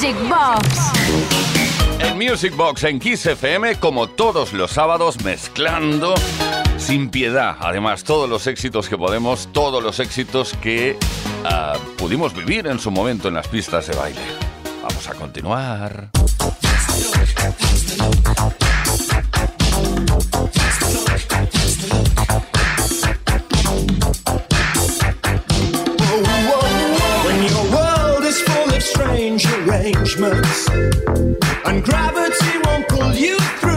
Music Box. El Music Box en Kiss FM, como todos los sábados, mezclando sin piedad. Además, todos los éxitos que podemos, todos los éxitos que uh, pudimos vivir en su momento en las pistas de baile. Vamos a continuar. And gravity won't pull you through,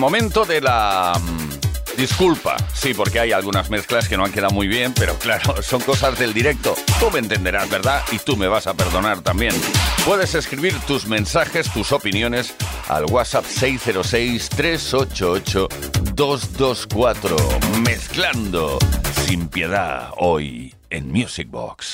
momento de la mm, disculpa. Sí, porque hay algunas mezclas que no han quedado muy bien, pero claro, son cosas del directo. Tú me entenderás, ¿verdad? Y tú me vas a perdonar también. Puedes escribir tus mensajes, tus opiniones al WhatsApp 606-388-224. Mezclando sin piedad hoy en Music Box.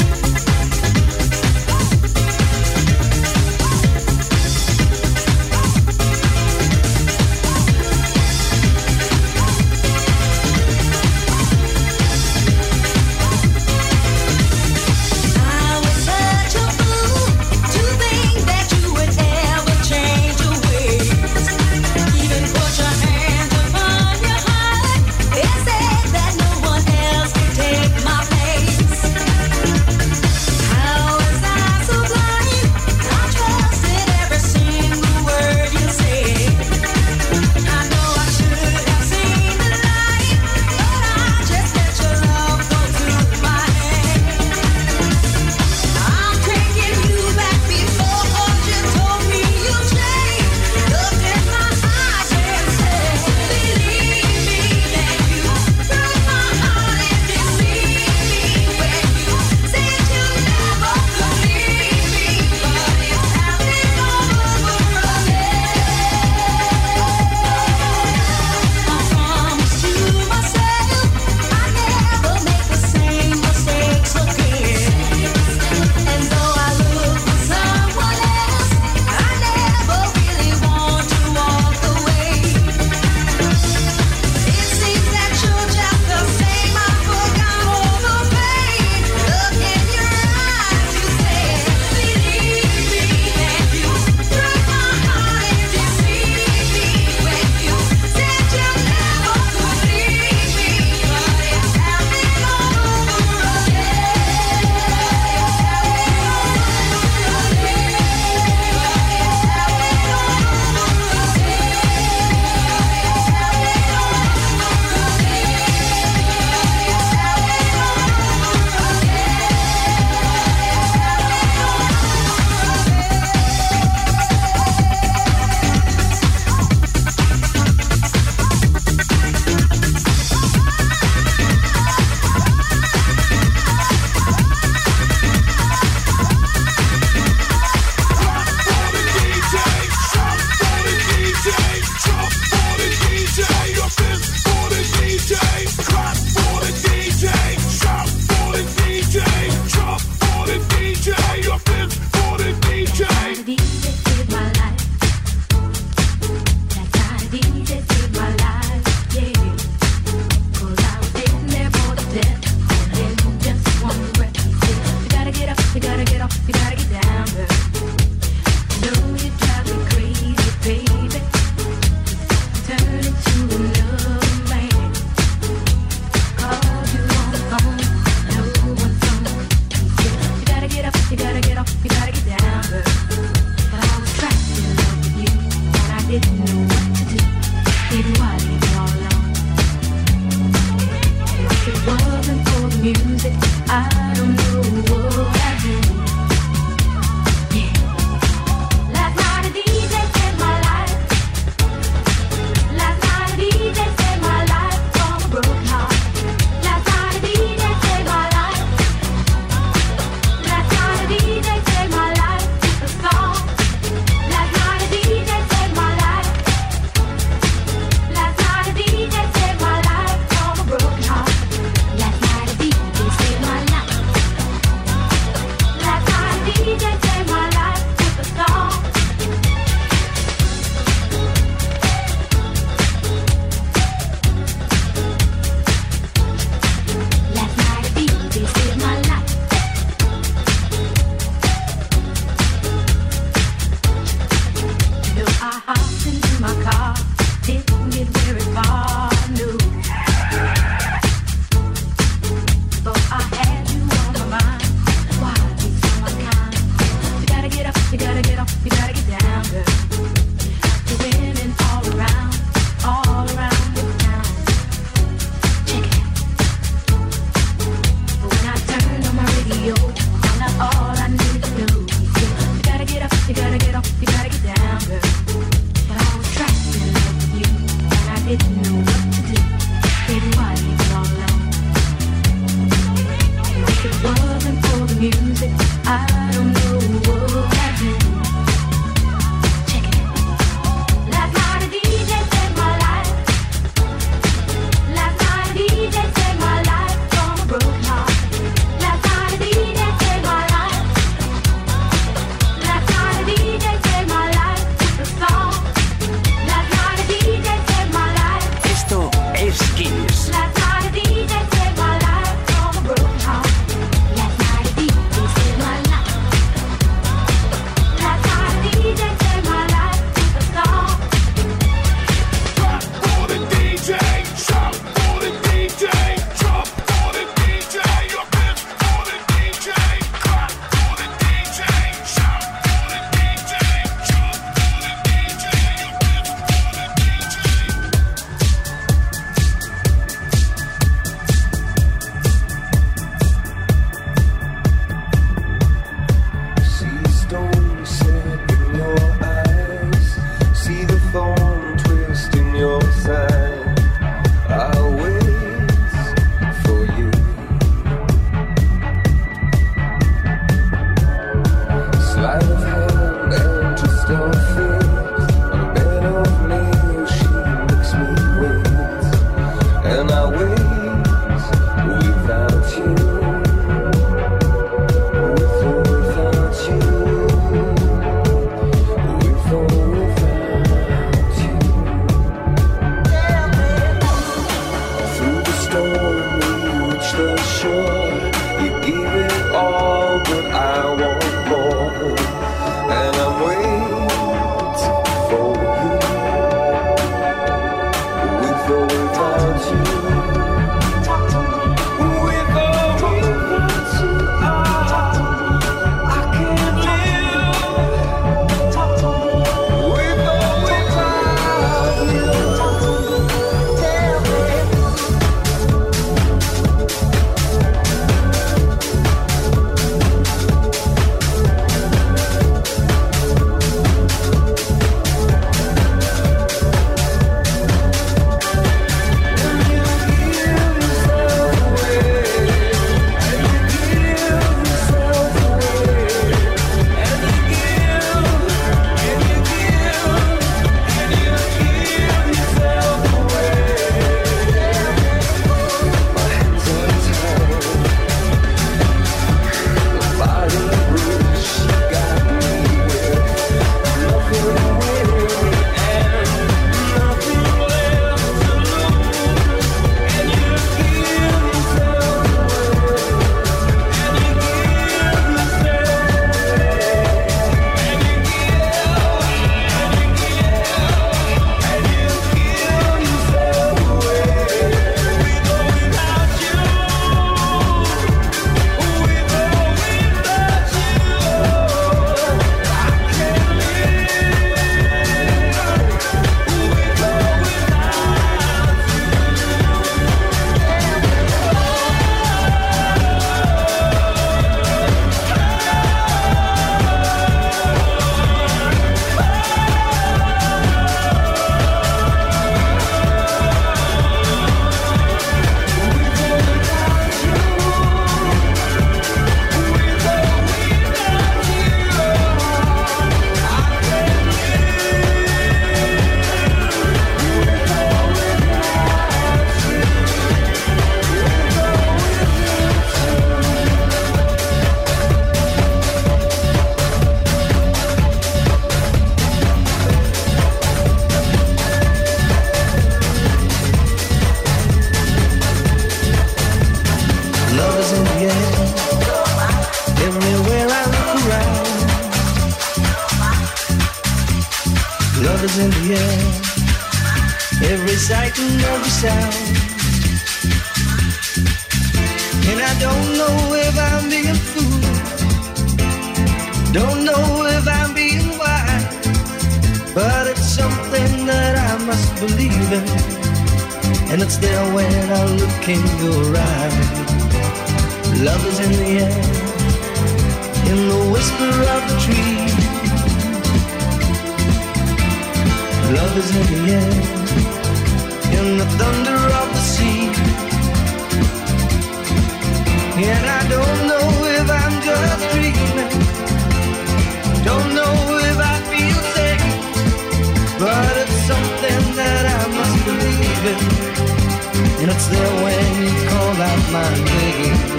It's there when you call out my name.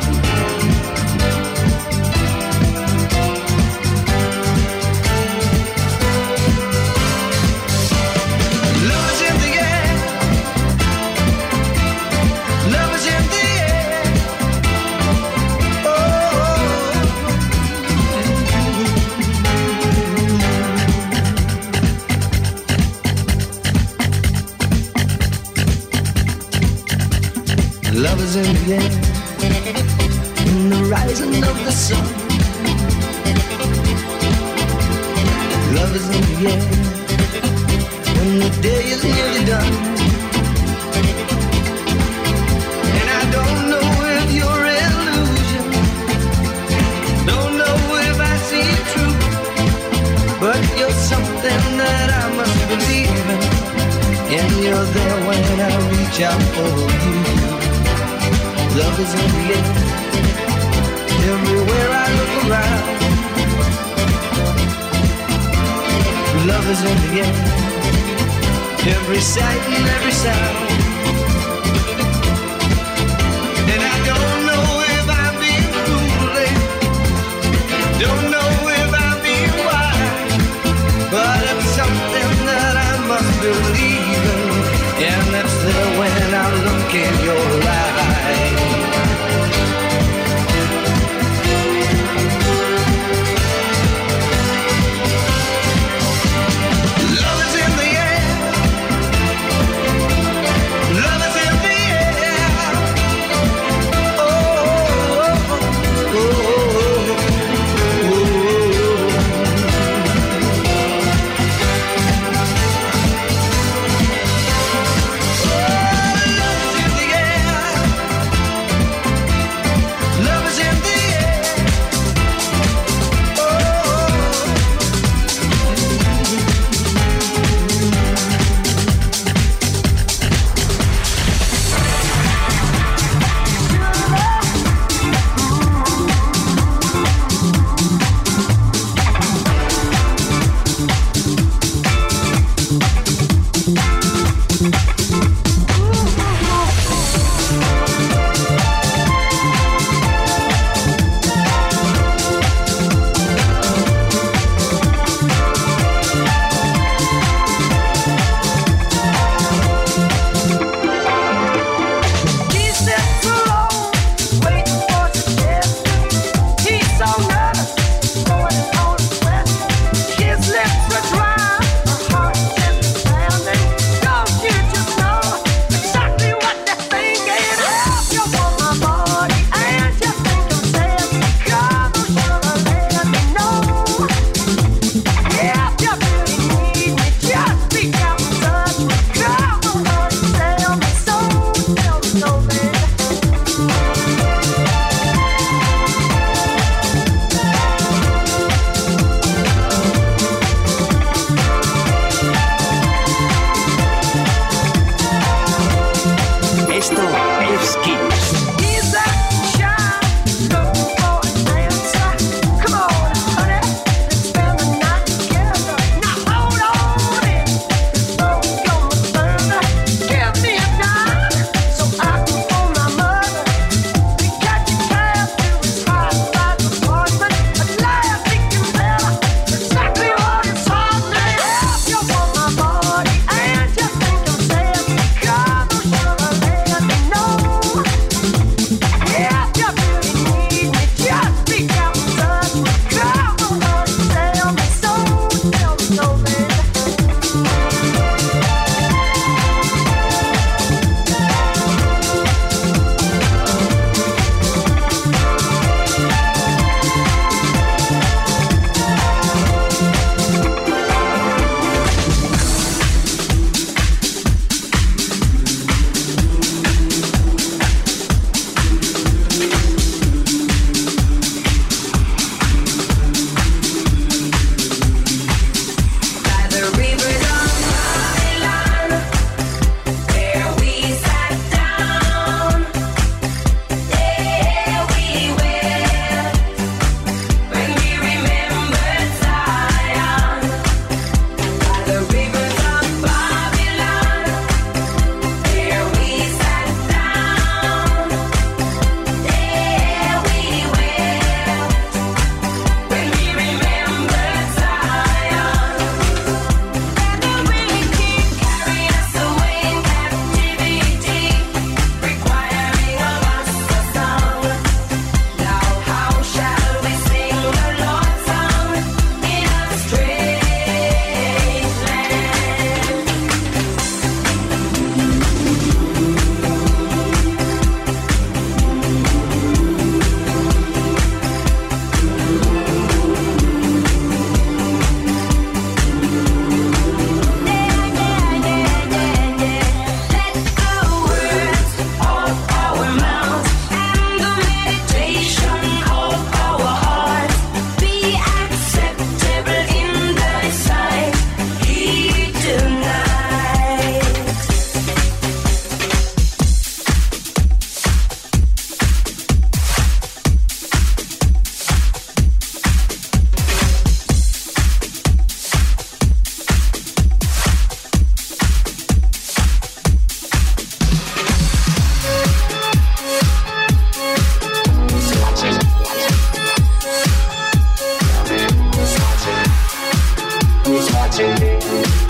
noite.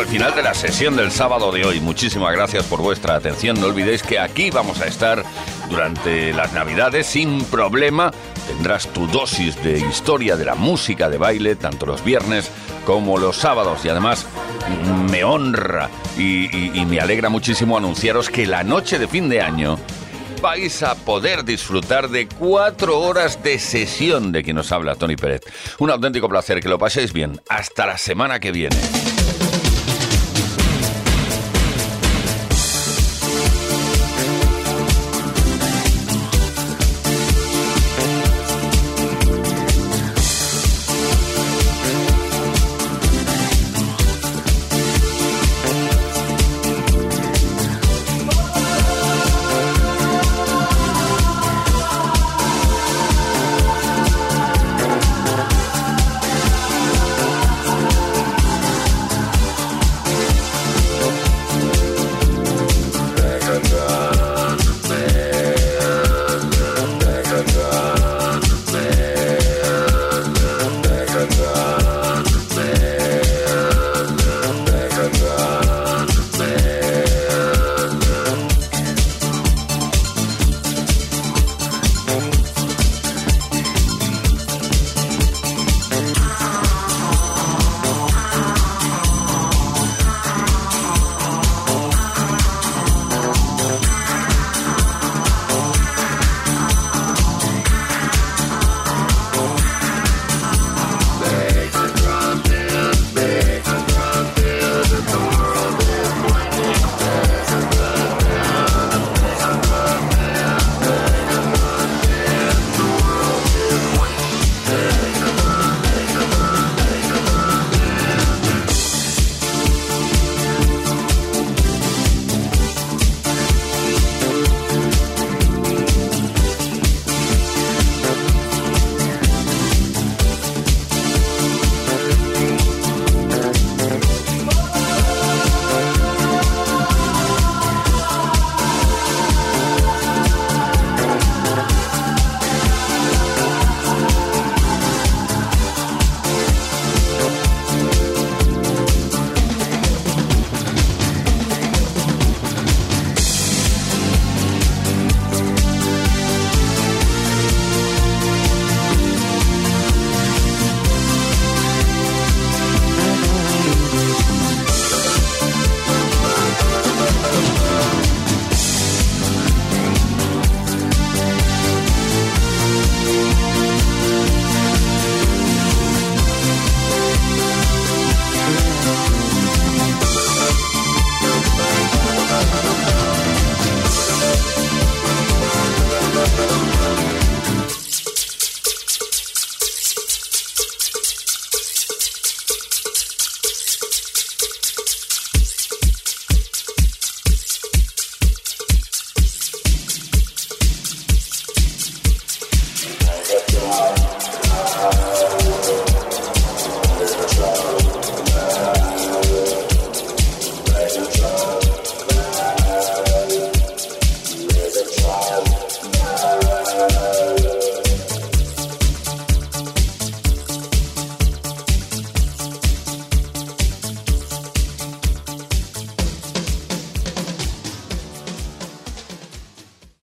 al final de la sesión del sábado de hoy. Muchísimas gracias por vuestra atención. No olvidéis que aquí vamos a estar durante las Navidades sin problema. Tendrás tu dosis de historia de la música de baile, tanto los viernes como los sábados. Y además me honra y, y me alegra muchísimo anunciaros que la noche de fin de año vais a poder disfrutar de cuatro horas de sesión de quien nos habla Tony Pérez. Un auténtico placer, que lo paséis bien. Hasta la semana que viene.